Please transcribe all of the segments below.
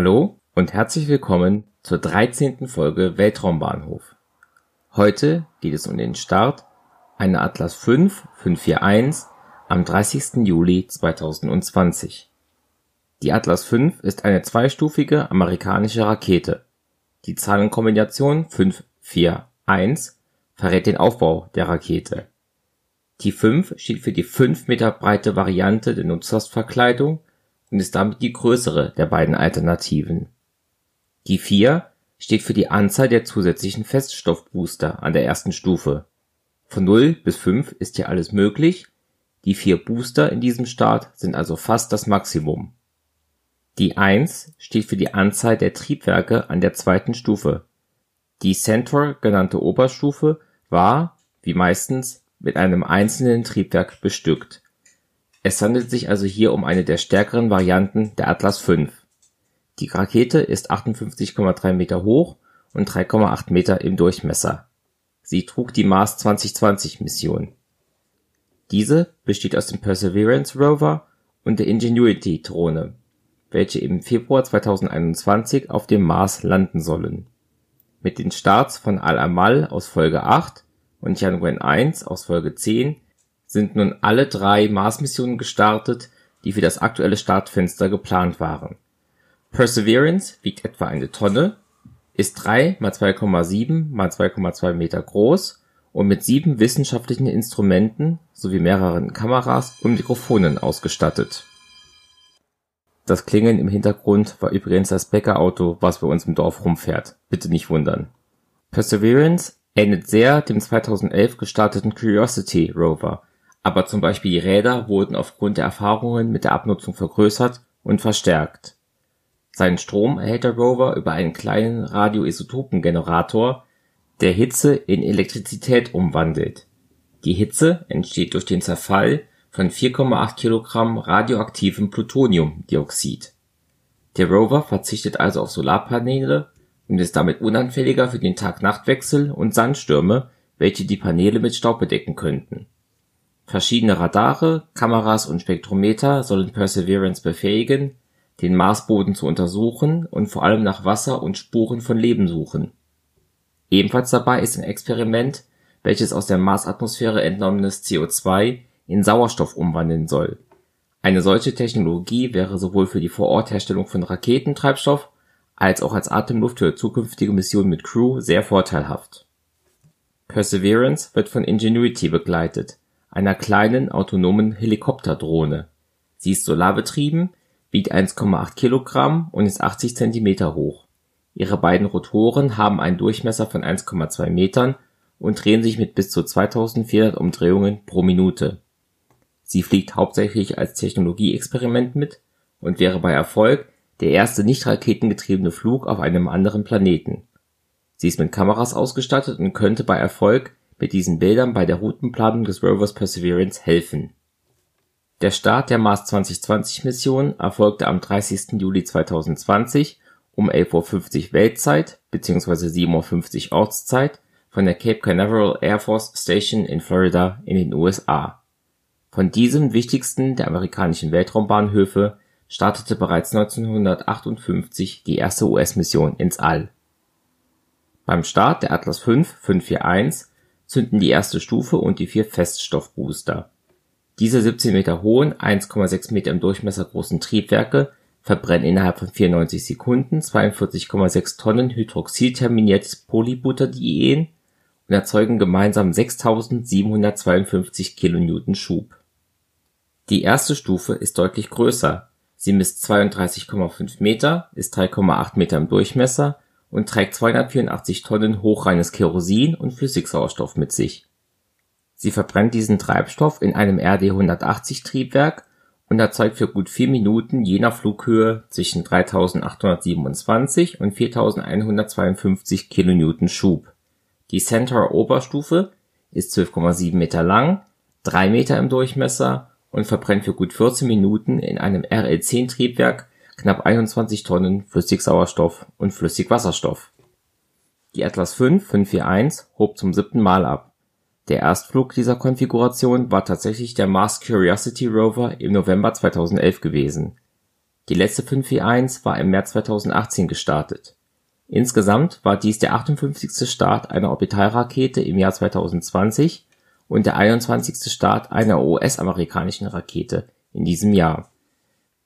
Hallo und herzlich willkommen zur 13. Folge Weltraumbahnhof. Heute geht es um den Start einer Atlas V 541 am 30. Juli 2020. Die Atlas V ist eine zweistufige amerikanische Rakete. Die Zahlenkombination 541 verrät den Aufbau der Rakete. Die 5 steht für die 5 Meter breite Variante der Nutzlastverkleidung und ist damit die größere der beiden Alternativen. Die 4 steht für die Anzahl der zusätzlichen Feststoffbooster an der ersten Stufe. Von 0 bis 5 ist hier alles möglich, die vier Booster in diesem Start sind also fast das Maximum. Die 1 steht für die Anzahl der Triebwerke an der zweiten Stufe. Die Centaur genannte Oberstufe war, wie meistens, mit einem einzelnen Triebwerk bestückt es handelt sich also hier um eine der stärkeren Varianten der Atlas V. Die Rakete ist 58,3 Meter hoch und 3,8 Meter im Durchmesser. Sie trug die Mars 2020 Mission. Diese besteht aus dem Perseverance Rover und der Ingenuity Drohne, welche im Februar 2021 auf dem Mars landen sollen. Mit den Starts von Al-Amal aus Folge 8 und Tianwen 1 aus Folge 10 sind nun alle drei Mars-Missionen gestartet, die für das aktuelle Startfenster geplant waren. Perseverance wiegt etwa eine Tonne, ist 3 x 2,7 x 2,2 Meter groß und mit sieben wissenschaftlichen Instrumenten sowie mehreren Kameras und Mikrofonen ausgestattet. Das Klingeln im Hintergrund war übrigens das Bäckerauto, was bei uns im Dorf rumfährt. Bitte nicht wundern. Perseverance ähnelt sehr dem 2011 gestarteten Curiosity Rover, aber zum Beispiel die Räder wurden aufgrund der Erfahrungen mit der Abnutzung vergrößert und verstärkt. Seinen Strom erhält der Rover über einen kleinen Radioisotopengenerator, der Hitze in Elektrizität umwandelt. Die Hitze entsteht durch den Zerfall von 4,8 Kilogramm radioaktivem Plutoniumdioxid. Der Rover verzichtet also auf Solarpaneele und ist damit unanfälliger für den Tag-Nacht-Wechsel und Sandstürme, welche die Paneele mit Staub bedecken könnten Verschiedene Radare, Kameras und Spektrometer sollen Perseverance befähigen, den Marsboden zu untersuchen und vor allem nach Wasser und Spuren von Leben suchen. Ebenfalls dabei ist ein Experiment, welches aus der Marsatmosphäre entnommenes CO2 in Sauerstoff umwandeln soll. Eine solche Technologie wäre sowohl für die Vorortherstellung von Raketentreibstoff als auch als Atemluft für zukünftige Missionen mit Crew sehr vorteilhaft. Perseverance wird von Ingenuity begleitet einer kleinen autonomen Helikopterdrohne. Sie ist solarbetrieben, wiegt 1,8 Kilogramm und ist 80 Zentimeter hoch. Ihre beiden Rotoren haben einen Durchmesser von 1,2 Metern und drehen sich mit bis zu 2400 Umdrehungen pro Minute. Sie fliegt hauptsächlich als Technologieexperiment mit und wäre bei Erfolg der erste nicht raketengetriebene Flug auf einem anderen Planeten. Sie ist mit Kameras ausgestattet und könnte bei Erfolg mit diesen Bildern bei der Routenplanung des Rovers Perseverance helfen. Der Start der Mars-2020-Mission erfolgte am 30. Juli 2020 um 11:50 Uhr Weltzeit bzw. 7:50 Uhr Ortszeit von der Cape Canaveral Air Force Station in Florida in den USA. Von diesem wichtigsten der amerikanischen Weltraumbahnhöfe startete bereits 1958 die erste US-Mission ins All. Beim Start der Atlas V 541 zünden die erste Stufe und die vier Feststoffbooster. Diese 17 Meter hohen, 1,6 Meter im Durchmesser großen Triebwerke verbrennen innerhalb von 94 Sekunden 42,6 Tonnen hydroxylterminiertes Polybutadien und erzeugen gemeinsam 6752 Kilonewton Schub. Die erste Stufe ist deutlich größer, sie misst 32,5 Meter, ist 3,8 Meter im Durchmesser und trägt 284 Tonnen hochreines Kerosin und Flüssigsauerstoff mit sich. Sie verbrennt diesen Treibstoff in einem RD-180-Triebwerk und erzeugt für gut vier Minuten je nach Flughöhe zwischen 3827 und 4152 Kilonewton Schub. Die Centaur-Oberstufe ist 12,7 Meter lang, 3 Meter im Durchmesser und verbrennt für gut 14 Minuten in einem RL-10-Triebwerk knapp 21 Tonnen Flüssigsauerstoff und Flüssigwasserstoff. Die Atlas V 541 hob zum siebten Mal ab. Der Erstflug dieser Konfiguration war tatsächlich der Mars Curiosity Rover im November 2011 gewesen. Die letzte 541 war im März 2018 gestartet. Insgesamt war dies der 58. Start einer Orbitalrakete im Jahr 2020 und der 21. Start einer US-amerikanischen Rakete in diesem Jahr.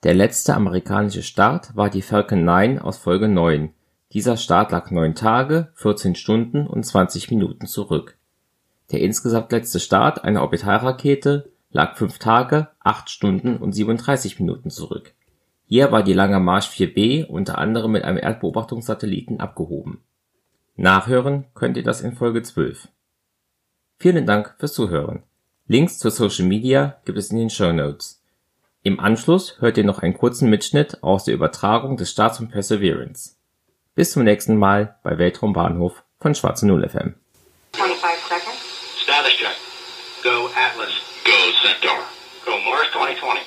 Der letzte amerikanische Start war die Falcon 9 aus Folge 9. Dieser Start lag 9 Tage, 14 Stunden und 20 Minuten zurück. Der insgesamt letzte Start einer Orbitalrakete lag 5 Tage, 8 Stunden und 37 Minuten zurück. Hier war die Lange Marsch 4B unter anderem mit einem Erdbeobachtungssatelliten abgehoben. Nachhören könnt ihr das in Folge 12. Vielen Dank fürs Zuhören. Links zur Social Media gibt es in den Show Notes. Im Anschluss hört ihr noch einen kurzen Mitschnitt aus der Übertragung des Starts von Perseverance. Bis zum nächsten Mal bei Weltraumbahnhof von Schwarze Null FM. 25 seconds. Status check. Go Atlas. Go Centaur. Go Mars 2020.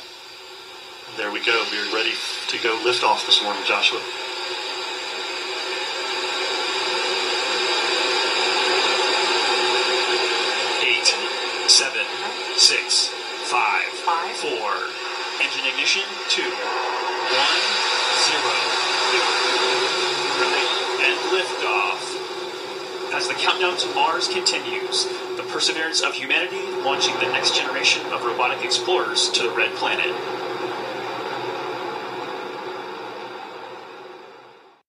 There we go. We're ready to go lift off this morning, Joshua. Ignition, two, one, zero. And liftoff. As the countdown to Mars continues, the perseverance of humanity launching the next generation of robotic explorers to the Red Planet.